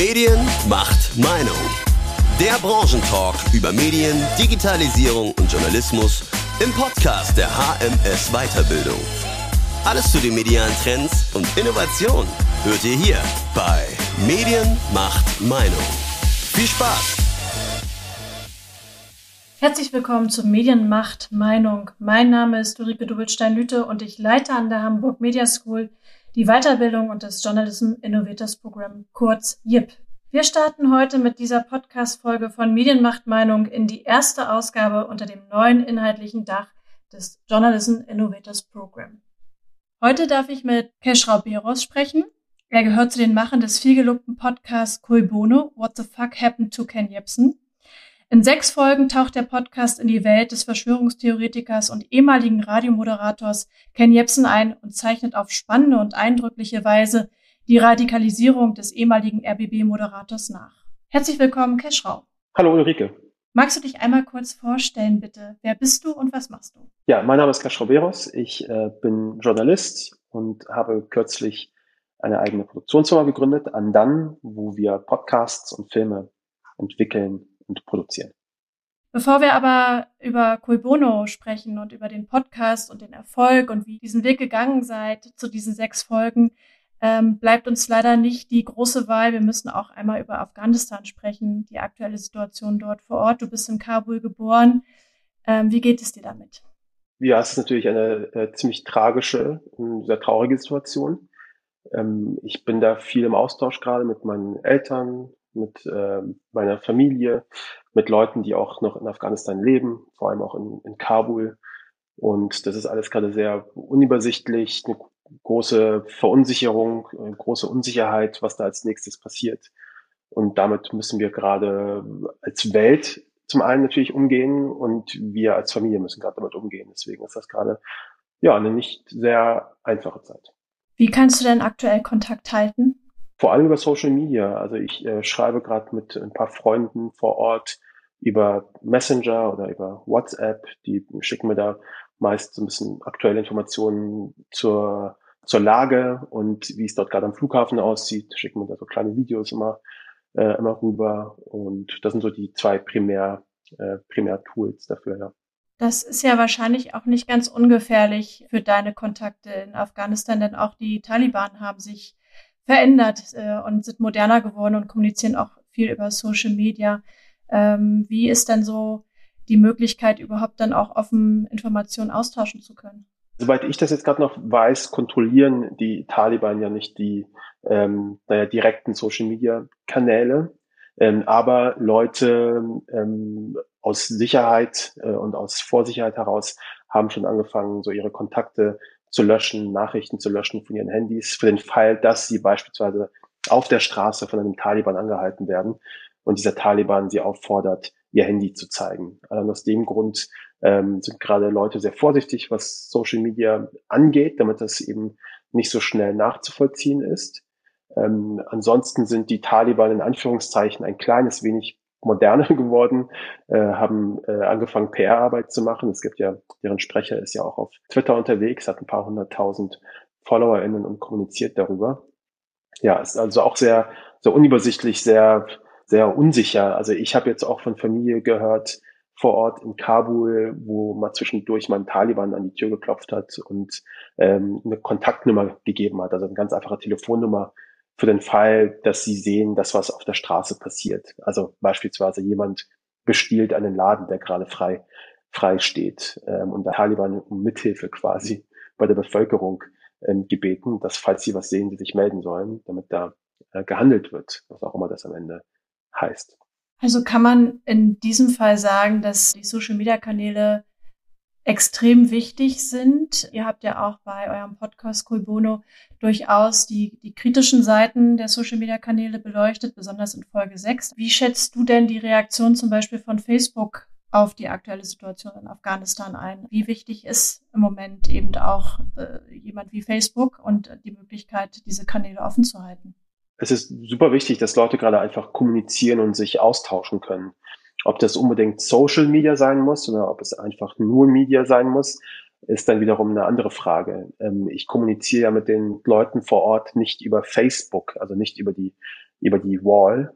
Medien macht Meinung. Der Branchentalk über Medien, Digitalisierung und Journalismus im Podcast der HMS Weiterbildung. Alles zu den medialen Trends und Innovationen hört ihr hier bei Medien macht Meinung. Viel Spaß! Herzlich willkommen zu Medienmacht Meinung. Mein Name ist Ulrike Dubelstein-Lüte und ich leite an der Hamburg Media School die Weiterbildung und das Journalism Innovators Program, kurz JIP. Wir starten heute mit dieser Podcast-Folge von Medienmacht Meinung in die erste Ausgabe unter dem neuen inhaltlichen Dach des Journalism Innovators Program. Heute darf ich mit Kesh Rauberos sprechen. Er gehört zu den Machern des vielgelobten Podcasts Koi Bono, What the Fuck Happened to Ken Jebsen? In sechs Folgen taucht der Podcast in die Welt des Verschwörungstheoretikers und ehemaligen Radiomoderators Ken Jebsen ein und zeichnet auf spannende und eindrückliche Weise die Radikalisierung des ehemaligen RBB-Moderators nach. Herzlich willkommen, Keschrau. Hallo Ulrike. Magst du dich einmal kurz vorstellen, bitte? Wer bist du und was machst du? Ja, mein Name ist Keschrau Beros. Ich äh, bin Journalist und habe kürzlich eine eigene Produktionsfirma gegründet, Andan, wo wir Podcasts und Filme entwickeln und produzieren. Bevor wir aber über Cui Bono sprechen und über den Podcast und den Erfolg und wie diesen Weg gegangen seid zu diesen sechs Folgen, ähm, bleibt uns leider nicht die große Wahl. Wir müssen auch einmal über Afghanistan sprechen, die aktuelle Situation dort vor Ort. Du bist in Kabul geboren. Ähm, wie geht es dir damit? Ja, es ist natürlich eine äh, ziemlich tragische und sehr traurige Situation. Ähm, ich bin da viel im Austausch gerade mit meinen Eltern, mit äh, meiner Familie, mit Leuten, die auch noch in Afghanistan leben, vor allem auch in, in Kabul. Und das ist alles gerade sehr unübersichtlich, eine große Verunsicherung, eine große Unsicherheit, was da als nächstes passiert. Und damit müssen wir gerade als Welt zum einen natürlich umgehen und wir als Familie müssen gerade damit umgehen. Deswegen ist das gerade ja eine nicht sehr einfache Zeit. Wie kannst du denn aktuell Kontakt halten? Vor allem über Social Media. Also ich äh, schreibe gerade mit ein paar Freunden vor Ort über Messenger oder über WhatsApp. Die schicken mir da meist so ein bisschen aktuelle Informationen zur, zur Lage und wie es dort gerade am Flughafen aussieht. Schicken mir da so kleine Videos immer, äh, immer rüber. Und das sind so die zwei Primär, äh, Primär-Tools dafür, ja. Das ist ja wahrscheinlich auch nicht ganz ungefährlich für deine Kontakte in Afghanistan, denn auch die Taliban haben sich verändert äh, und sind moderner geworden und kommunizieren auch viel über Social Media. Ähm, wie ist denn so die Möglichkeit, überhaupt dann auch offen Informationen austauschen zu können? Soweit ich das jetzt gerade noch weiß, kontrollieren die Taliban ja nicht die ähm, naja, direkten Social Media Kanäle, ähm, aber Leute ähm, aus Sicherheit äh, und aus Vorsicherheit heraus haben schon angefangen, so ihre Kontakte zu löschen, Nachrichten zu löschen von ihren Handys, für den Fall, dass sie beispielsweise auf der Straße von einem Taliban angehalten werden und dieser Taliban sie auffordert, ihr Handy zu zeigen. Also aus dem Grund ähm, sind gerade Leute sehr vorsichtig, was Social Media angeht, damit das eben nicht so schnell nachzuvollziehen ist. Ähm, ansonsten sind die Taliban in Anführungszeichen ein kleines wenig moderner geworden, äh, haben äh, angefangen, PR-Arbeit zu machen. Es gibt ja, deren Sprecher ist ja auch auf Twitter unterwegs, hat ein paar hunderttausend FollowerInnen und kommuniziert darüber. Ja, ist also auch sehr, sehr unübersichtlich, sehr, sehr unsicher. Also ich habe jetzt auch von Familie gehört, vor Ort in Kabul, wo man zwischendurch mal ein Taliban an die Tür geklopft hat und ähm, eine Kontaktnummer gegeben hat, also eine ganz einfache Telefonnummer, für den Fall, dass sie sehen, dass was auf der Straße passiert. Also beispielsweise jemand bestiehlt einen Laden, der gerade frei, frei steht ähm, und der Taliban um Mithilfe quasi bei der Bevölkerung ähm, gebeten, dass falls sie was sehen, sie sich melden sollen, damit da äh, gehandelt wird, was auch immer das am Ende heißt. Also kann man in diesem Fall sagen, dass die Social-Media-Kanäle extrem wichtig sind. Ihr habt ja auch bei eurem Podcast Cool Bono durchaus die, die kritischen Seiten der Social Media Kanäle beleuchtet, besonders in Folge 6. Wie schätzt du denn die Reaktion zum Beispiel von Facebook auf die aktuelle Situation in Afghanistan ein? Wie wichtig ist im Moment eben auch äh, jemand wie Facebook und die Möglichkeit, diese Kanäle offen zu halten? Es ist super wichtig, dass Leute gerade einfach kommunizieren und sich austauschen können. Ob das unbedingt Social Media sein muss oder ob es einfach nur Media sein muss, ist dann wiederum eine andere Frage. Ähm, ich kommuniziere ja mit den Leuten vor Ort nicht über Facebook, also nicht über die über die Wall,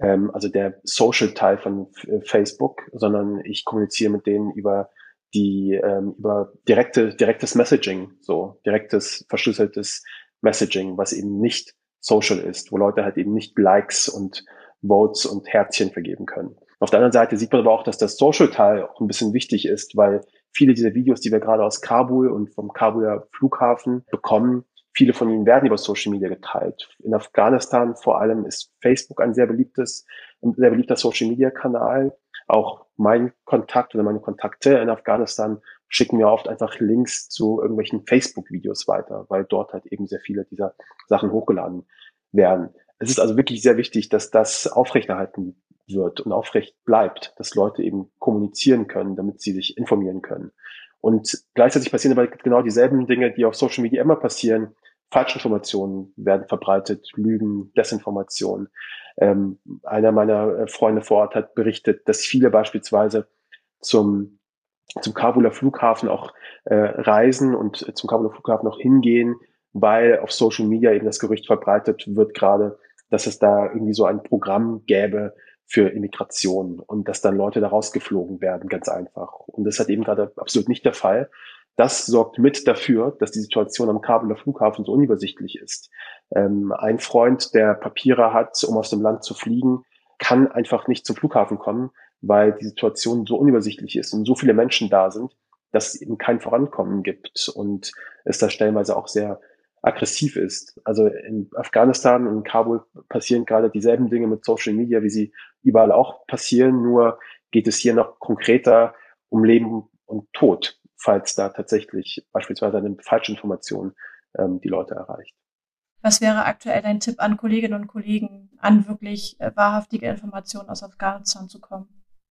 ähm, also der Social-Teil von Facebook, sondern ich kommuniziere mit denen über die ähm, über direkte direktes Messaging, so direktes verschlüsseltes Messaging, was eben nicht social ist, wo Leute halt eben nicht Likes und Votes und Herzchen vergeben können. Auf der anderen Seite sieht man aber auch, dass das Social-Teil auch ein bisschen wichtig ist, weil viele dieser Videos, die wir gerade aus Kabul und vom Kabuler Flughafen bekommen, viele von ihnen werden über Social Media geteilt. In Afghanistan vor allem ist Facebook ein sehr beliebtes, ein sehr beliebter Social Media Kanal. Auch mein Kontakt oder meine Kontakte in Afghanistan schicken mir oft einfach Links zu irgendwelchen Facebook-Videos weiter, weil dort halt eben sehr viele dieser Sachen hochgeladen werden. Es ist also wirklich sehr wichtig, dass das aufrechterhalten wird und aufrecht bleibt, dass Leute eben kommunizieren können, damit sie sich informieren können. Und gleichzeitig passieren aber genau dieselben Dinge, die auf Social Media immer passieren. Falschinformationen werden verbreitet, Lügen, Desinformation. Ähm, einer meiner äh, Freunde vor Ort hat berichtet, dass viele beispielsweise zum, zum Kabuler Flughafen auch äh, reisen und zum Kabuler Flughafen auch hingehen, weil auf Social Media eben das Gerücht verbreitet wird gerade, dass es da irgendwie so ein Programm gäbe für Immigration und dass dann Leute da rausgeflogen werden, ganz einfach. Und das hat eben gerade absolut nicht der Fall. Das sorgt mit dafür, dass die Situation am Kabeler Flughafen so unübersichtlich ist. Ähm, ein Freund, der Papiere hat, um aus dem Land zu fliegen, kann einfach nicht zum Flughafen kommen, weil die Situation so unübersichtlich ist und so viele Menschen da sind, dass es eben kein Vorankommen gibt und es da stellenweise auch sehr aggressiv ist. Also in Afghanistan und in Kabul passieren gerade dieselben Dinge mit Social Media, wie sie überall auch passieren, nur geht es hier noch konkreter um Leben und Tod, falls da tatsächlich beispielsweise eine Falschinformation ähm, die Leute erreicht. Was wäre aktuell dein Tipp an Kolleginnen und Kollegen, an wirklich äh, wahrhaftige Informationen aus Afghanistan zu kommen?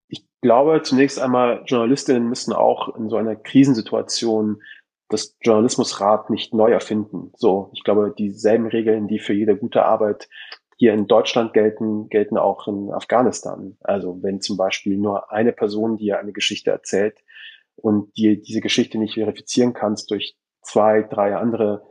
Ich glaube, zunächst einmal, Journalistinnen müssen auch in so einer Krisensituation das Journalismusrat nicht neu erfinden. So, ich glaube, dieselben Regeln, die für jede gute Arbeit hier in Deutschland gelten, gelten auch in Afghanistan. Also wenn zum Beispiel nur eine Person dir eine Geschichte erzählt und dir diese Geschichte nicht verifizieren kannst durch zwei, drei andere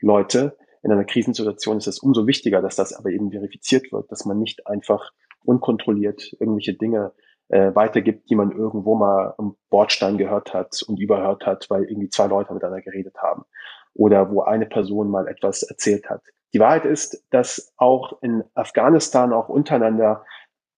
Leute, in einer Krisensituation ist es umso wichtiger, dass das aber eben verifiziert wird, dass man nicht einfach unkontrolliert irgendwelche Dinge äh, weitergibt, die man irgendwo mal am Bordstein gehört hat und überhört hat, weil irgendwie zwei Leute miteinander geredet haben oder wo eine Person mal etwas erzählt hat. Die Wahrheit ist, dass auch in Afghanistan auch untereinander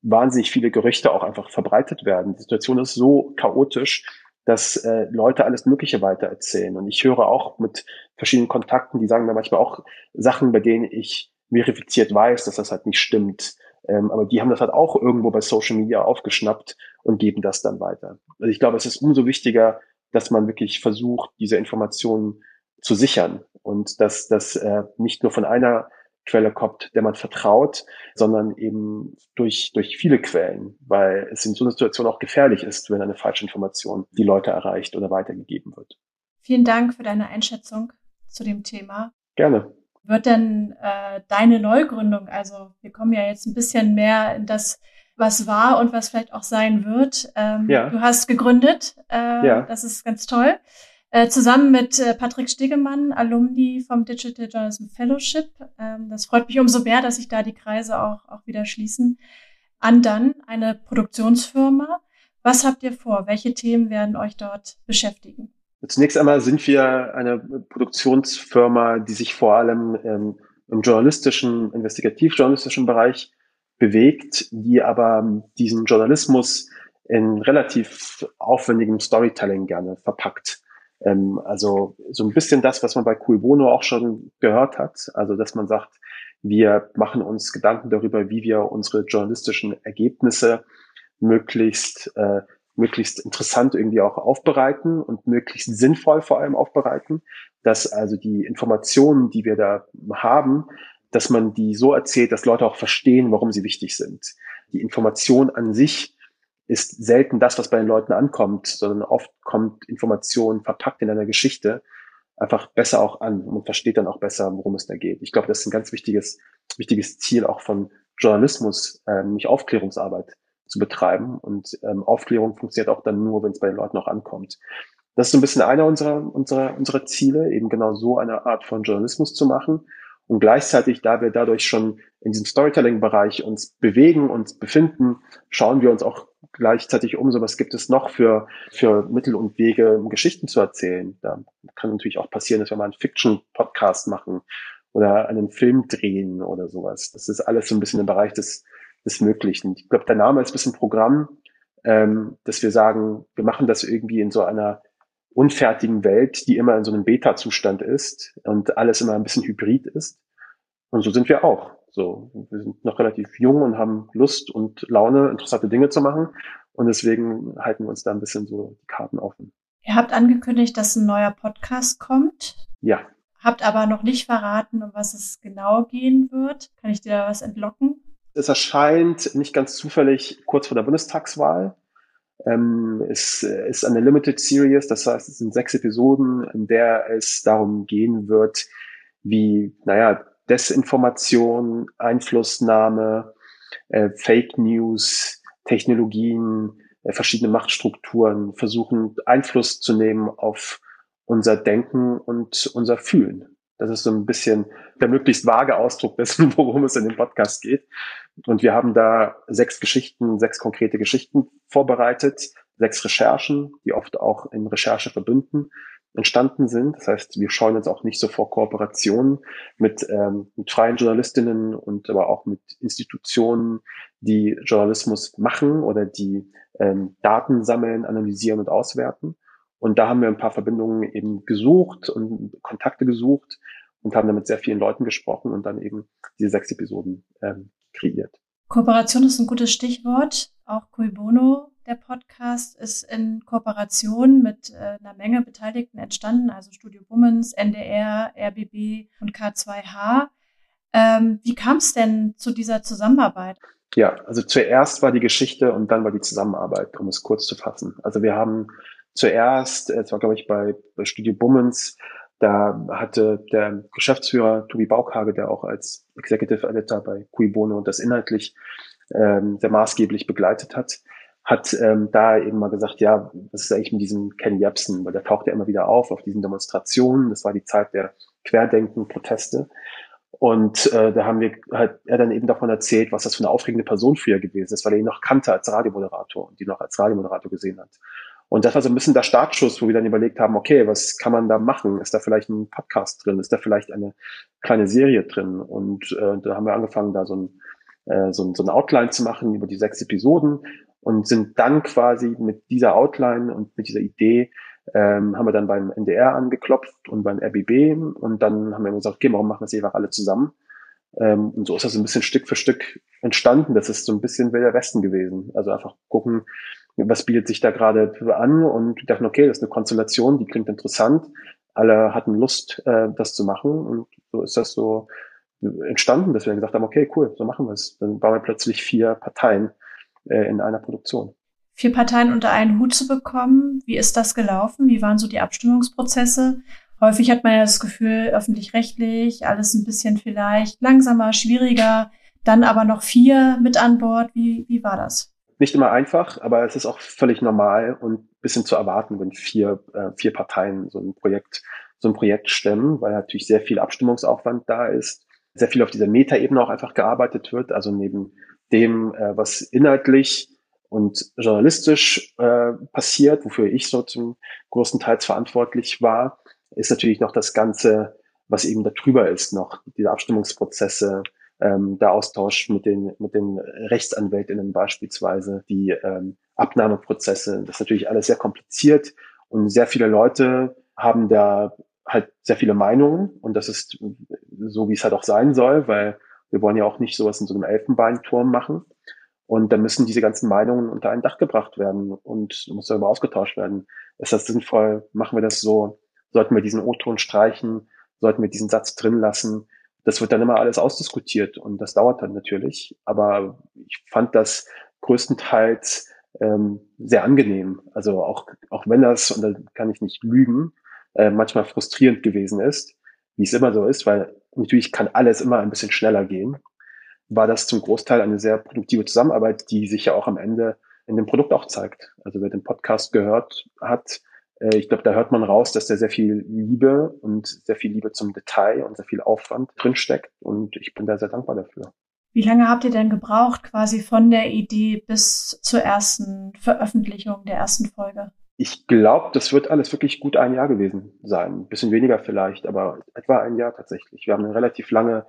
wahnsinnig viele Gerüchte auch einfach verbreitet werden. Die Situation ist so chaotisch, dass äh, Leute alles Mögliche weitererzählen. Und ich höre auch mit verschiedenen Kontakten, die sagen mir manchmal auch Sachen, bei denen ich verifiziert weiß, dass das halt nicht stimmt. Ähm, aber die haben das halt auch irgendwo bei Social Media aufgeschnappt und geben das dann weiter. Also ich glaube, es ist umso wichtiger, dass man wirklich versucht, diese Informationen zu sichern und dass das äh, nicht nur von einer Quelle kommt, der man vertraut, sondern eben durch, durch viele Quellen, weil es in so einer Situation auch gefährlich ist, wenn eine falsche Information die Leute erreicht oder weitergegeben wird. Vielen Dank für deine Einschätzung zu dem Thema. Gerne wird denn äh, deine Neugründung, also wir kommen ja jetzt ein bisschen mehr in das, was war und was vielleicht auch sein wird. Ähm, ja. Du hast gegründet, äh, ja. das ist ganz toll. Äh, zusammen mit äh, Patrick Stegemann, Alumni vom Digital Journalism Fellowship. Ähm, das freut mich umso mehr, dass sich da die Kreise auch, auch wieder schließen. An dann eine Produktionsfirma. Was habt ihr vor? Welche Themen werden euch dort beschäftigen? Zunächst einmal sind wir eine Produktionsfirma, die sich vor allem ähm, im journalistischen, investigativ-journalistischen Bereich bewegt, die aber diesen Journalismus in relativ aufwendigem Storytelling gerne verpackt. Ähm, also so ein bisschen das, was man bei Cui Bono auch schon gehört hat. Also dass man sagt, wir machen uns Gedanken darüber, wie wir unsere journalistischen Ergebnisse möglichst äh, möglichst interessant irgendwie auch aufbereiten und möglichst sinnvoll vor allem aufbereiten, dass also die Informationen, die wir da haben, dass man die so erzählt, dass Leute auch verstehen, warum sie wichtig sind. Die Information an sich ist selten das, was bei den Leuten ankommt, sondern oft kommt Information verpackt in einer Geschichte einfach besser auch an und versteht dann auch besser, worum es da geht. Ich glaube, das ist ein ganz wichtiges, wichtiges Ziel auch von Journalismus, äh, nicht Aufklärungsarbeit zu betreiben. Und ähm, Aufklärung funktioniert auch dann nur, wenn es bei den Leuten auch ankommt. Das ist so ein bisschen einer unserer, unserer, unserer Ziele, eben genau so eine Art von Journalismus zu machen. Und gleichzeitig, da wir dadurch schon in diesem Storytelling-Bereich uns bewegen und befinden, schauen wir uns auch gleichzeitig um, so was gibt es noch für, für Mittel und Wege, um Geschichten zu erzählen. Da kann natürlich auch passieren, dass wir mal einen Fiction-Podcast machen oder einen Film drehen oder sowas. Das ist alles so ein bisschen im Bereich des, des Möglichen. Ich glaube, der Name ist ein bisschen Programm, ähm, dass wir sagen, wir machen das irgendwie in so einer unfertigen Welt, die immer in so einem Beta-Zustand ist und alles immer ein bisschen hybrid ist. Und so sind wir auch. So, wir sind noch relativ jung und haben Lust und Laune, interessante Dinge zu machen. Und deswegen halten wir uns da ein bisschen so die Karten offen. Ihr habt angekündigt, dass ein neuer Podcast kommt. Ja. Habt aber noch nicht verraten, um was es genau gehen wird. Kann ich dir da was entlocken? Es erscheint nicht ganz zufällig kurz vor der Bundestagswahl. Ähm, es ist eine Limited Series, das heißt, es sind sechs Episoden, in der es darum gehen wird, wie, naja, Desinformation, Einflussnahme, äh, Fake News, Technologien, äh, verschiedene Machtstrukturen versuchen Einfluss zu nehmen auf unser Denken und unser Fühlen. Das ist so ein bisschen der möglichst vage Ausdruck dessen, worum es in dem Podcast geht. Und wir haben da sechs Geschichten, sechs konkrete Geschichten vorbereitet, sechs Recherchen, die oft auch in Rechercheverbünden entstanden sind. Das heißt, wir scheuen uns auch nicht so vor Kooperationen mit, ähm, mit freien Journalistinnen und aber auch mit Institutionen, die Journalismus machen oder die ähm, Daten sammeln, analysieren und auswerten. Und da haben wir ein paar Verbindungen eben gesucht und Kontakte gesucht und haben dann mit sehr vielen Leuten gesprochen und dann eben diese sechs Episoden ähm, kreiert. Kooperation ist ein gutes Stichwort. Auch Cui Bono, der Podcast, ist in Kooperation mit äh, einer Menge Beteiligten entstanden, also Studio Bummens, NDR, RBB und K2H. Ähm, wie kam es denn zu dieser Zusammenarbeit? Ja, also zuerst war die Geschichte und dann war die Zusammenarbeit, um es kurz zu fassen. Also wir haben zuerst, es war glaube ich bei, bei Studio Bummens, da hatte der Geschäftsführer Tobi Baukage, der auch als Executive Editor bei Cui Bono das inhaltlich ähm, sehr maßgeblich begleitet hat, hat ähm, da eben mal gesagt, ja, was ist eigentlich mit diesem Ken Jebsen, weil der taucht ja immer wieder auf auf diesen Demonstrationen. Das war die Zeit der Querdenken-Proteste. Und äh, da haben wir halt er dann eben davon erzählt, was das für eine aufregende Person früher gewesen ist, weil er ihn noch kannte als Radiomoderator und die noch als Radiomoderator gesehen hat. Und das war so ein bisschen der Startschuss, wo wir dann überlegt haben, okay, was kann man da machen? Ist da vielleicht ein Podcast drin? Ist da vielleicht eine kleine Serie drin? Und äh, da haben wir angefangen, da so ein, äh, so, ein, so ein Outline zu machen über die sechs Episoden und sind dann quasi mit dieser Outline und mit dieser Idee ähm, haben wir dann beim NDR angeklopft und beim RBB und dann haben wir gesagt, okay, warum machen wir das einfach alle zusammen? Ähm, und so ist das ein bisschen Stück für Stück entstanden. Das ist so ein bisschen Wilder Westen gewesen. Also einfach gucken, was bietet sich da gerade an und dachten, okay, das ist eine Konstellation, die klingt interessant. Alle hatten Lust, äh, das zu machen und so ist das so entstanden, dass wir gesagt haben, okay, cool, so machen wir es. Dann waren wir plötzlich vier Parteien äh, in einer Produktion. Vier Parteien unter einen Hut zu bekommen, wie ist das gelaufen? Wie waren so die Abstimmungsprozesse? Häufig hat man ja das Gefühl, öffentlich-rechtlich, alles ein bisschen vielleicht langsamer, schwieriger, dann aber noch vier mit an Bord. Wie, wie war das? Nicht immer einfach, aber es ist auch völlig normal und bisschen zu erwarten, wenn vier, äh, vier Parteien so ein Projekt, so ein Projekt stemmen, weil natürlich sehr viel Abstimmungsaufwand da ist, sehr viel auf dieser Metaebene auch einfach gearbeitet wird, also neben dem, äh, was inhaltlich und journalistisch äh, passiert, wofür ich so zum großen Teils verantwortlich war, ist natürlich noch das Ganze, was eben darüber ist, noch diese Abstimmungsprozesse, ähm, der Austausch mit den, mit den Rechtsanwältinnen beispielsweise, die ähm, Abnahmeprozesse. Das ist natürlich alles sehr kompliziert und sehr viele Leute haben da halt sehr viele Meinungen und das ist so, wie es halt auch sein soll, weil wir wollen ja auch nicht sowas in so einem Elfenbeinturm machen. Und dann müssen diese ganzen Meinungen unter ein Dach gebracht werden und muss darüber ausgetauscht werden. Ist das sinnvoll? Machen wir das so? Sollten wir diesen O-Ton streichen? Sollten wir diesen Satz drin lassen? Das wird dann immer alles ausdiskutiert und das dauert dann natürlich. Aber ich fand das größtenteils ähm, sehr angenehm. Also auch, auch wenn das, und da kann ich nicht lügen, äh, manchmal frustrierend gewesen ist, wie es immer so ist, weil natürlich kann alles immer ein bisschen schneller gehen, war das zum Großteil eine sehr produktive Zusammenarbeit, die sich ja auch am Ende in dem Produkt auch zeigt. Also wer den Podcast gehört hat, ich glaube, da hört man raus, dass da sehr viel Liebe und sehr viel Liebe zum Detail und sehr viel Aufwand drinsteckt. Und ich bin da sehr dankbar dafür. Wie lange habt ihr denn gebraucht, quasi von der Idee bis zur ersten Veröffentlichung der ersten Folge? Ich glaube, das wird alles wirklich gut ein Jahr gewesen sein. Ein bisschen weniger vielleicht, aber etwa ein Jahr tatsächlich. Wir haben eine relativ lange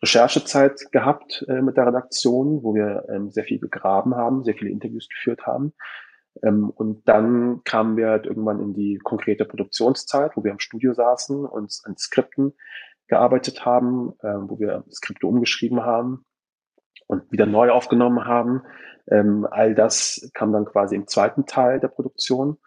Recherchezeit gehabt äh, mit der Redaktion, wo wir ähm, sehr viel gegraben haben, sehr viele Interviews geführt haben. Ähm, und dann kamen wir halt irgendwann in die konkrete Produktionszeit, wo wir im Studio saßen und an Skripten gearbeitet haben, äh, wo wir Skripte umgeschrieben haben und wieder neu aufgenommen haben. Ähm, all das kam dann quasi im zweiten Teil der Produktion.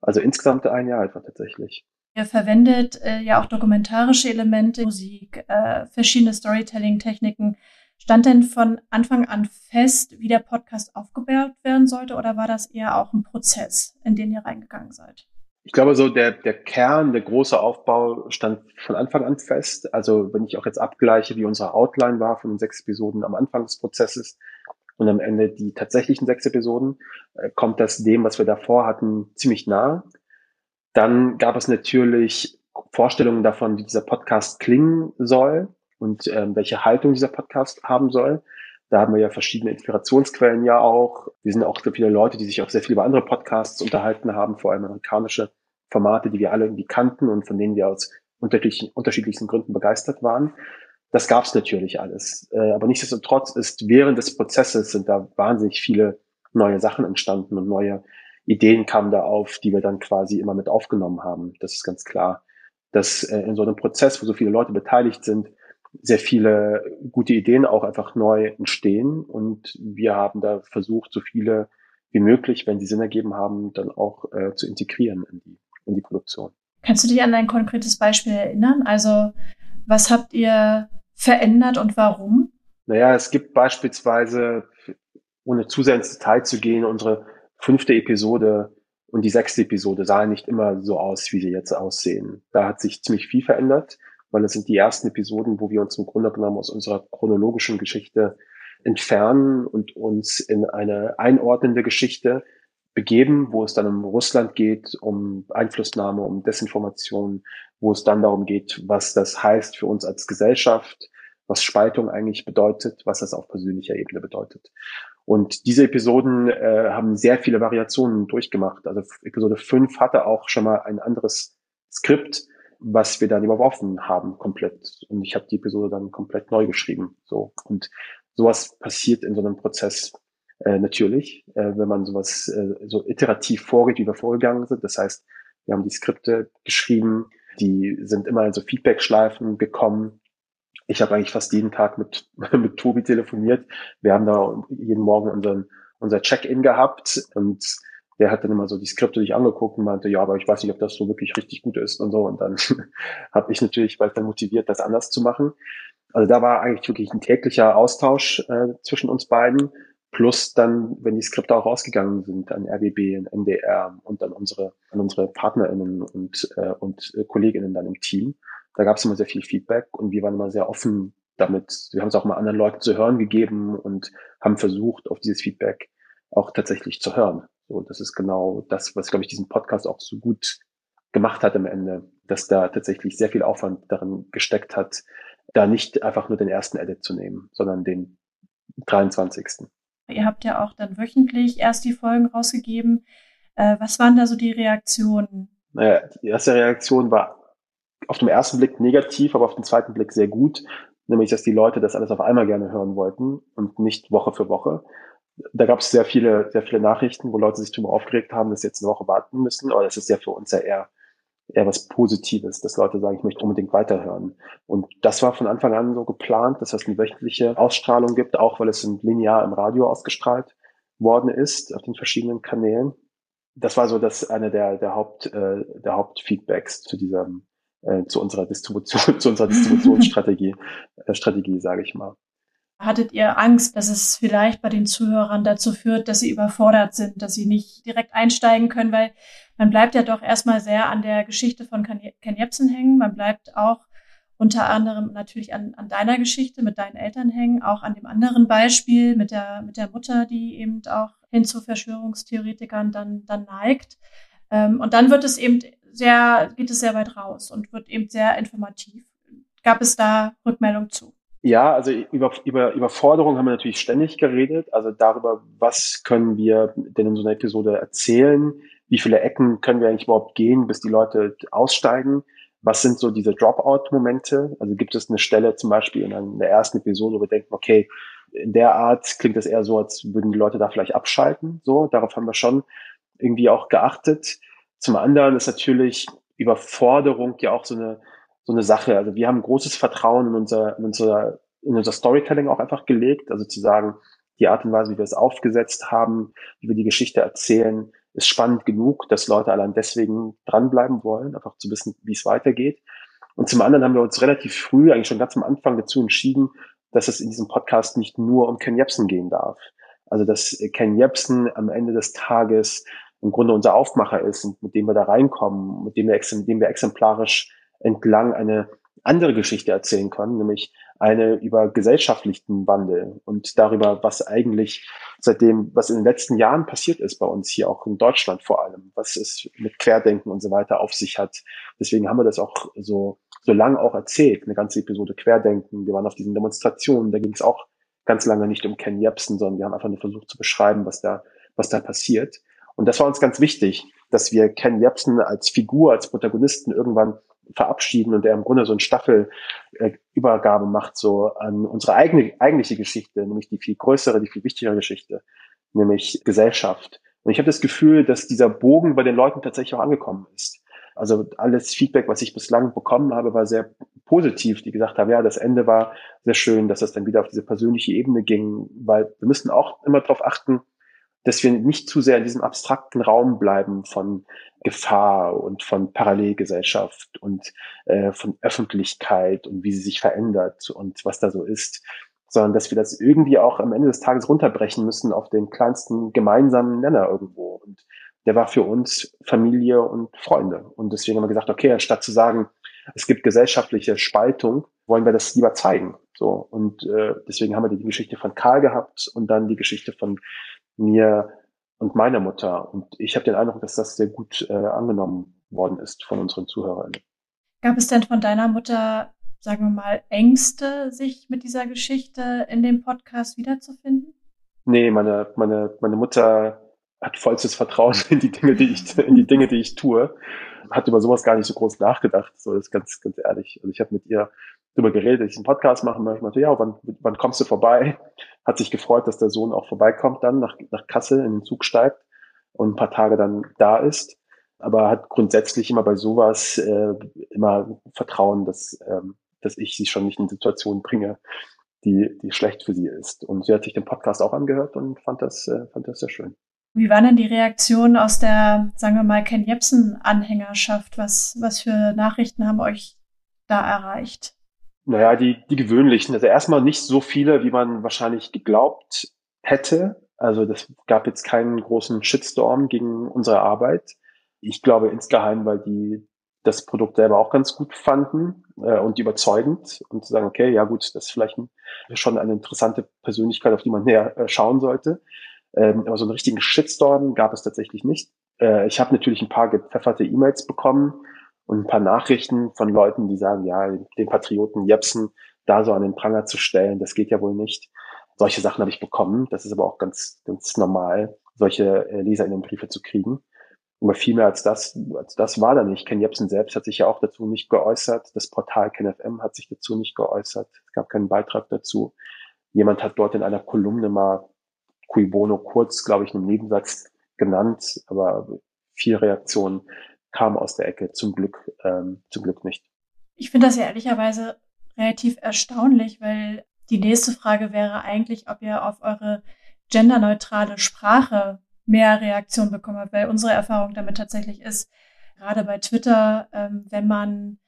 Also insgesamt ein Jahr etwa tatsächlich. Ihr verwendet äh, ja auch dokumentarische Elemente, Musik, äh, verschiedene Storytelling-Techniken. Stand denn von Anfang an fest, wie der Podcast aufgebaut werden sollte, oder war das eher auch ein Prozess, in den ihr reingegangen seid? Ich glaube, so der, der Kern, der große Aufbau stand von Anfang an fest. Also wenn ich auch jetzt abgleiche, wie unsere Outline war von den sechs Episoden am Anfang des Prozesses und am Ende die tatsächlichen sechs Episoden, äh, kommt das dem, was wir davor hatten, ziemlich nah. Dann gab es natürlich Vorstellungen davon, wie dieser Podcast klingen soll und ähm, welche Haltung dieser Podcast haben soll. Da haben wir ja verschiedene Inspirationsquellen ja auch. Wir sind auch sehr viele Leute, die sich auch sehr viel über andere Podcasts unterhalten haben, vor allem amerikanische Formate, die wir alle irgendwie kannten und von denen wir aus unterschiedlichen, unterschiedlichsten Gründen begeistert waren. Das gab es natürlich alles. Äh, aber nichtsdestotrotz ist während des Prozesses sind da wahnsinnig viele neue Sachen entstanden und neue Ideen kamen da auf, die wir dann quasi immer mit aufgenommen haben. Das ist ganz klar, dass äh, in so einem Prozess, wo so viele Leute beteiligt sind, sehr viele gute Ideen auch einfach neu entstehen. Und wir haben da versucht, so viele wie möglich, wenn sie Sinn ergeben haben, dann auch äh, zu integrieren in die, in die Produktion. Kannst du dich an ein konkretes Beispiel erinnern? Also was habt ihr verändert und warum? Naja, es gibt beispielsweise, ohne zu sehr ins Detail zu gehen, unsere fünfte Episode und die sechste Episode sahen nicht immer so aus, wie sie jetzt aussehen. Da hat sich ziemlich viel verändert weil es sind die ersten Episoden, wo wir uns im Grunde genommen aus unserer chronologischen Geschichte entfernen und uns in eine einordnende Geschichte begeben, wo es dann um Russland geht, um Einflussnahme, um Desinformation, wo es dann darum geht, was das heißt für uns als Gesellschaft, was Spaltung eigentlich bedeutet, was das auf persönlicher Ebene bedeutet. Und diese Episoden äh, haben sehr viele Variationen durchgemacht. Also Episode 5 hatte auch schon mal ein anderes Skript, was wir dann überworfen haben komplett. Und ich habe die Episode dann komplett neu geschrieben. So und sowas passiert in so einem Prozess äh, natürlich, äh, wenn man sowas äh, so iterativ vorgeht, wie wir vorgegangen sind. Das heißt, wir haben die Skripte geschrieben, die sind immer in so Feedback-Schleifen gekommen. Ich habe eigentlich fast jeden Tag mit, mit Tobi telefoniert. Wir haben da jeden Morgen unseren, unser Check-in gehabt und der hat dann immer so die Skripte sich angeguckt und meinte, ja, aber ich weiß nicht, ob das so wirklich richtig gut ist und so. Und dann habe ich natürlich, weil dann motiviert, das anders zu machen. Also da war eigentlich wirklich ein täglicher Austausch äh, zwischen uns beiden. Plus dann, wenn die Skripte auch rausgegangen sind an RBB, an NDR und dann unsere, an unsere PartnerInnen und, äh, und äh, KollegInnen dann im Team. Da gab es immer sehr viel Feedback und wir waren immer sehr offen damit. Wir haben es auch mal anderen Leuten zu hören gegeben und haben versucht, auf dieses Feedback auch tatsächlich zu hören. So, das ist genau das, was, glaube ich, diesen Podcast auch so gut gemacht hat am Ende, dass da tatsächlich sehr viel Aufwand darin gesteckt hat, da nicht einfach nur den ersten Edit zu nehmen, sondern den 23. Ihr habt ja auch dann wöchentlich erst die Folgen rausgegeben. Äh, was waren da so die Reaktionen? Naja, die erste Reaktion war auf den ersten Blick negativ, aber auf den zweiten Blick sehr gut. Nämlich, dass die Leute das alles auf einmal gerne hören wollten und nicht Woche für Woche da gab es sehr viele, sehr viele Nachrichten, wo Leute sich darüber aufgeregt haben, dass sie jetzt eine Woche warten müssen. Aber das ist ja für uns ja eher, eher was Positives, dass Leute sagen, ich möchte unbedingt weiterhören. Und das war von Anfang an so geplant, dass es eine wöchentliche Ausstrahlung gibt, auch weil es in linear im Radio ausgestrahlt worden ist, auf den verschiedenen Kanälen. Das war so das eine der, der Haupt, äh, der Hauptfeedbacks zu dieser, äh, zu unserer Distribution, zu unserer Distributionsstrategie, äh, Strategie, sage ich mal. Hattet ihr Angst, dass es vielleicht bei den Zuhörern dazu führt, dass sie überfordert sind, dass sie nicht direkt einsteigen können, weil man bleibt ja doch erstmal sehr an der Geschichte von Ken Jebsen hängen. Man bleibt auch unter anderem natürlich an, an deiner Geschichte mit deinen Eltern hängen, auch an dem anderen Beispiel mit der, mit der Mutter, die eben auch hin zu Verschwörungstheoretikern dann, dann neigt. Ähm, und dann wird es eben sehr, geht es sehr weit raus und wird eben sehr informativ. Gab es da Rückmeldung zu? Ja, also über, über Überforderung haben wir natürlich ständig geredet. Also darüber, was können wir denn in so einer Episode erzählen? Wie viele Ecken können wir eigentlich überhaupt gehen, bis die Leute aussteigen? Was sind so diese Dropout-Momente? Also gibt es eine Stelle zum Beispiel in der ersten Episode, wo wir denken, okay, in der Art klingt es eher so, als würden die Leute da vielleicht abschalten. So, darauf haben wir schon irgendwie auch geachtet. Zum anderen ist natürlich Überforderung ja auch so eine so eine Sache. Also wir haben großes Vertrauen in unser, in unser, in unser Storytelling auch einfach gelegt. Also zu sagen, die Art und Weise, wie wir es aufgesetzt haben, wie wir die Geschichte erzählen, ist spannend genug, dass Leute allein deswegen dranbleiben wollen, einfach zu wissen, wie es weitergeht. Und zum anderen haben wir uns relativ früh, eigentlich schon ganz am Anfang dazu entschieden, dass es in diesem Podcast nicht nur um Ken Jebsen gehen darf. Also dass Ken Jebsen am Ende des Tages im Grunde unser Aufmacher ist und mit dem wir da reinkommen, mit dem wir, mit dem wir exemplarisch entlang eine andere Geschichte erzählen können, nämlich eine über gesellschaftlichen Wandel und darüber, was eigentlich seitdem, was in den letzten Jahren passiert ist bei uns hier auch in Deutschland vor allem, was es mit Querdenken und so weiter auf sich hat. Deswegen haben wir das auch so, so lang auch erzählt, eine ganze Episode Querdenken. Wir waren auf diesen Demonstrationen, da ging es auch ganz lange nicht um Ken Jebsen, sondern wir haben einfach nur versucht zu beschreiben, was da, was da passiert. Und das war uns ganz wichtig, dass wir Ken Jebsen als Figur, als Protagonisten irgendwann verabschieden und der im Grunde so eine Staffelübergabe macht so an unsere eigene eigentliche Geschichte, nämlich die viel größere, die viel wichtigere Geschichte, nämlich Gesellschaft. Und ich habe das Gefühl, dass dieser Bogen bei den Leuten tatsächlich auch angekommen ist. Also alles Feedback, was ich bislang bekommen habe, war sehr positiv, die gesagt haben, ja, das Ende war sehr schön, dass das dann wieder auf diese persönliche Ebene ging, weil wir müssen auch immer darauf achten, dass wir nicht zu sehr in diesem abstrakten Raum bleiben von Gefahr und von Parallelgesellschaft und äh, von Öffentlichkeit und wie sie sich verändert und was da so ist, sondern dass wir das irgendwie auch am Ende des Tages runterbrechen müssen auf den kleinsten gemeinsamen Nenner irgendwo. Und der war für uns Familie und Freunde. Und deswegen haben wir gesagt, okay, anstatt zu sagen, es gibt gesellschaftliche Spaltung, wollen wir das lieber zeigen. So und äh, deswegen haben wir die Geschichte von Karl gehabt und dann die Geschichte von mir und meiner Mutter. Und ich habe den Eindruck, dass das sehr gut äh, angenommen worden ist von unseren Zuhörern. Gab es denn von deiner Mutter, sagen wir mal, Ängste, sich mit dieser Geschichte in dem Podcast wiederzufinden? Nee, meine, meine, meine Mutter hat vollstes Vertrauen in die Dinge, die ich, in die Dinge, die ich tue. Hat über sowas gar nicht so groß nachgedacht. So, das ist ganz, ganz ehrlich. Also ich habe mit ihr darüber geredet, dass ich einen Podcast machen möchte. Ich meinte, ja, wann, wann kommst du vorbei? Hat sich gefreut, dass der Sohn auch vorbeikommt dann nach, nach Kassel in den Zug steigt und ein paar Tage dann da ist. Aber hat grundsätzlich immer bei sowas äh, immer Vertrauen, dass, ähm, dass ich sie schon nicht in Situationen bringe, die, die schlecht für sie ist. Und sie hat sich den Podcast auch angehört und fand das, äh, fand das sehr schön. Wie waren denn die Reaktionen aus der, sagen wir mal, Ken Jebsen-Anhängerschaft? Was, was für Nachrichten haben euch da erreicht? Naja, die, die gewöhnlichen. Also erstmal nicht so viele, wie man wahrscheinlich geglaubt hätte. Also das gab jetzt keinen großen Shitstorm gegen unsere Arbeit. Ich glaube insgeheim, weil die das Produkt selber auch ganz gut fanden äh, und überzeugend und zu sagen, okay, ja gut, das ist vielleicht ein, schon eine interessante Persönlichkeit, auf die man näher äh, schauen sollte. Ähm, aber so einen richtigen Shitstorm gab es tatsächlich nicht. Äh, ich habe natürlich ein paar gepfefferte E-Mails bekommen, und ein paar Nachrichten von Leuten, die sagen, ja, den Patrioten Jepsen da so an den Pranger zu stellen, das geht ja wohl nicht. Solche Sachen habe ich bekommen. Das ist aber auch ganz, ganz normal, solche äh, Leserinnenbriefe zu kriegen. Aber viel mehr als das, als das war da nicht. Ken Jepsen selbst hat sich ja auch dazu nicht geäußert. Das Portal KenFM hat sich dazu nicht geäußert. Es gab keinen Beitrag dazu. Jemand hat dort in einer Kolumne mal Cui Bono kurz, glaube ich, einen Nebensatz genannt, aber viel Reaktionen kam aus der Ecke, zum Glück, ähm, zum Glück nicht. Ich finde das ja ehrlicherweise relativ erstaunlich, weil die nächste Frage wäre eigentlich, ob ihr auf eure genderneutrale Sprache mehr Reaktion bekommen habt, weil unsere Erfahrung damit tatsächlich ist, gerade bei Twitter, ähm, wenn man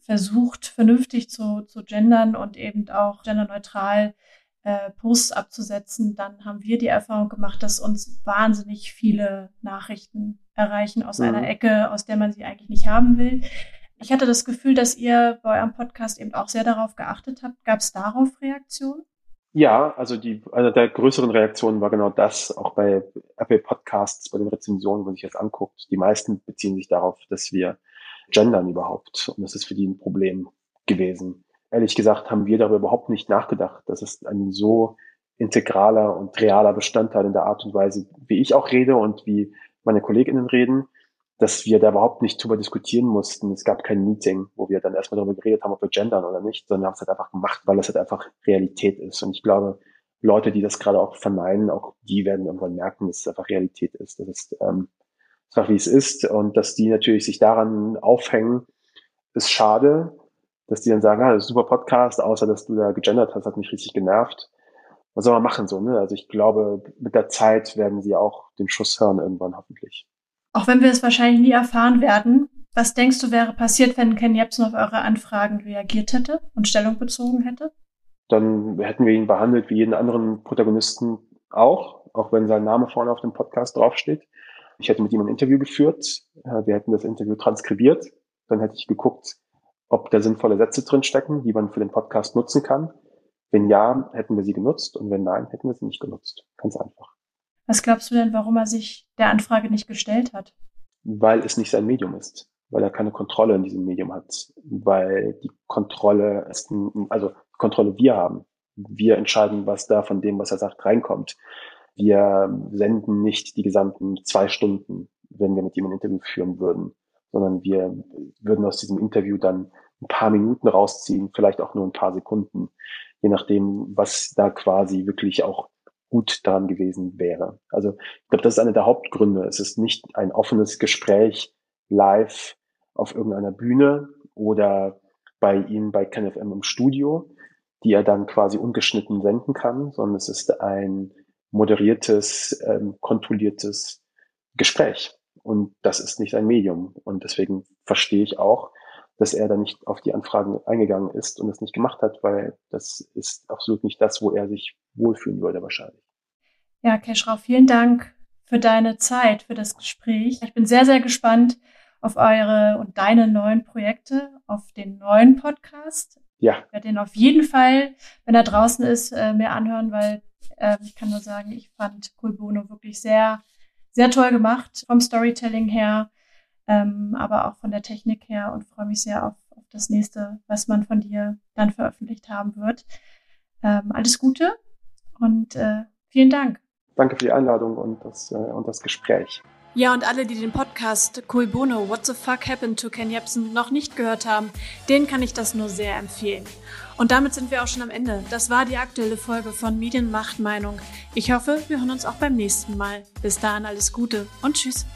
versucht, vernünftig zu, zu gendern und eben auch genderneutral äh, Posts abzusetzen, dann haben wir die Erfahrung gemacht, dass uns wahnsinnig viele Nachrichten erreichen aus mhm. einer Ecke, aus der man sie eigentlich nicht haben will. Ich hatte das Gefühl, dass ihr bei eurem Podcast eben auch sehr darauf geachtet habt. Gab es darauf Reaktionen? Ja, also die, eine der größeren Reaktionen war genau das, auch bei Apple Podcasts, bei den Rezensionen, wenn man sich das anguckt. Die meisten beziehen sich darauf, dass wir gendern überhaupt. Und das ist für die ein Problem gewesen. Ehrlich gesagt haben wir darüber überhaupt nicht nachgedacht. Das ist ein so integraler und realer Bestandteil in der Art und Weise, wie ich auch rede und wie meine Kolleginnen reden, dass wir da überhaupt nicht drüber diskutieren mussten. Es gab kein Meeting, wo wir dann erstmal darüber geredet haben, ob wir gendern oder nicht, sondern haben es halt einfach gemacht, weil es halt einfach Realität ist. Und ich glaube, Leute, die das gerade auch verneinen, auch die werden irgendwann merken, dass es einfach Realität ist. Das ist ähm, einfach wie es ist. Und dass die natürlich sich daran aufhängen, ist schade, dass die dann sagen, ah, das ist ein super Podcast, außer dass du da gegendert hast, hat mich richtig genervt. Was soll man machen so, ne? Also ich glaube, mit der Zeit werden sie auch den Schuss hören irgendwann hoffentlich. Auch wenn wir es wahrscheinlich nie erfahren werden, was denkst du wäre passiert, wenn Ken Jebsen auf eure Anfragen reagiert hätte und Stellung bezogen hätte? Dann hätten wir ihn behandelt wie jeden anderen Protagonisten auch, auch wenn sein Name vorne auf dem Podcast draufsteht. Ich hätte mit ihm ein Interview geführt, äh, wir hätten das Interview transkribiert, dann hätte ich geguckt, ob da sinnvolle Sätze drinstecken, die man für den Podcast nutzen kann. Wenn ja, hätten wir sie genutzt und wenn nein, hätten wir sie nicht genutzt. Ganz einfach. Was glaubst du denn, warum er sich der Anfrage nicht gestellt hat? Weil es nicht sein Medium ist, weil er keine Kontrolle in diesem Medium hat, weil die Kontrolle ist, also Kontrolle wir haben. Wir entscheiden, was da von dem, was er sagt, reinkommt. Wir senden nicht die gesamten zwei Stunden, wenn wir mit ihm ein Interview führen würden, sondern wir würden aus diesem Interview dann ein paar Minuten rausziehen, vielleicht auch nur ein paar Sekunden, je nachdem, was da quasi wirklich auch gut daran gewesen wäre. Also ich glaube, das ist einer der Hauptgründe. Es ist nicht ein offenes Gespräch live auf irgendeiner Bühne oder bei ihm bei KenFM im Studio, die er dann quasi ungeschnitten senden kann, sondern es ist ein moderiertes, ähm, kontrolliertes Gespräch. Und das ist nicht ein Medium. Und deswegen verstehe ich auch, dass er da nicht auf die Anfragen eingegangen ist und es nicht gemacht hat, weil das ist absolut nicht das, wo er sich wohlfühlen würde wahrscheinlich. Ja, Keschrau, vielen Dank für deine Zeit, für das Gespräch. Ich bin sehr, sehr gespannt auf eure und deine neuen Projekte, auf den neuen Podcast. Ja. Ich werde den auf jeden Fall, wenn er draußen ist, äh, mir anhören, weil äh, ich kann nur sagen, ich fand Cool Bono wirklich sehr, sehr toll gemacht vom Storytelling her ähm, aber auch von der Technik her und freue mich sehr auf, auf das nächste, was man von dir dann veröffentlicht haben wird. Ähm, alles Gute und äh, vielen Dank. Danke für die Einladung und das, äh, und das Gespräch. Ja, und alle, die den Podcast Cool Bono, What the Fuck Happened to Ken Jebsen noch nicht gehört haben, denen kann ich das nur sehr empfehlen. Und damit sind wir auch schon am Ende. Das war die aktuelle Folge von Medienmacht Meinung. Ich hoffe, wir hören uns auch beim nächsten Mal. Bis dahin alles Gute und Tschüss.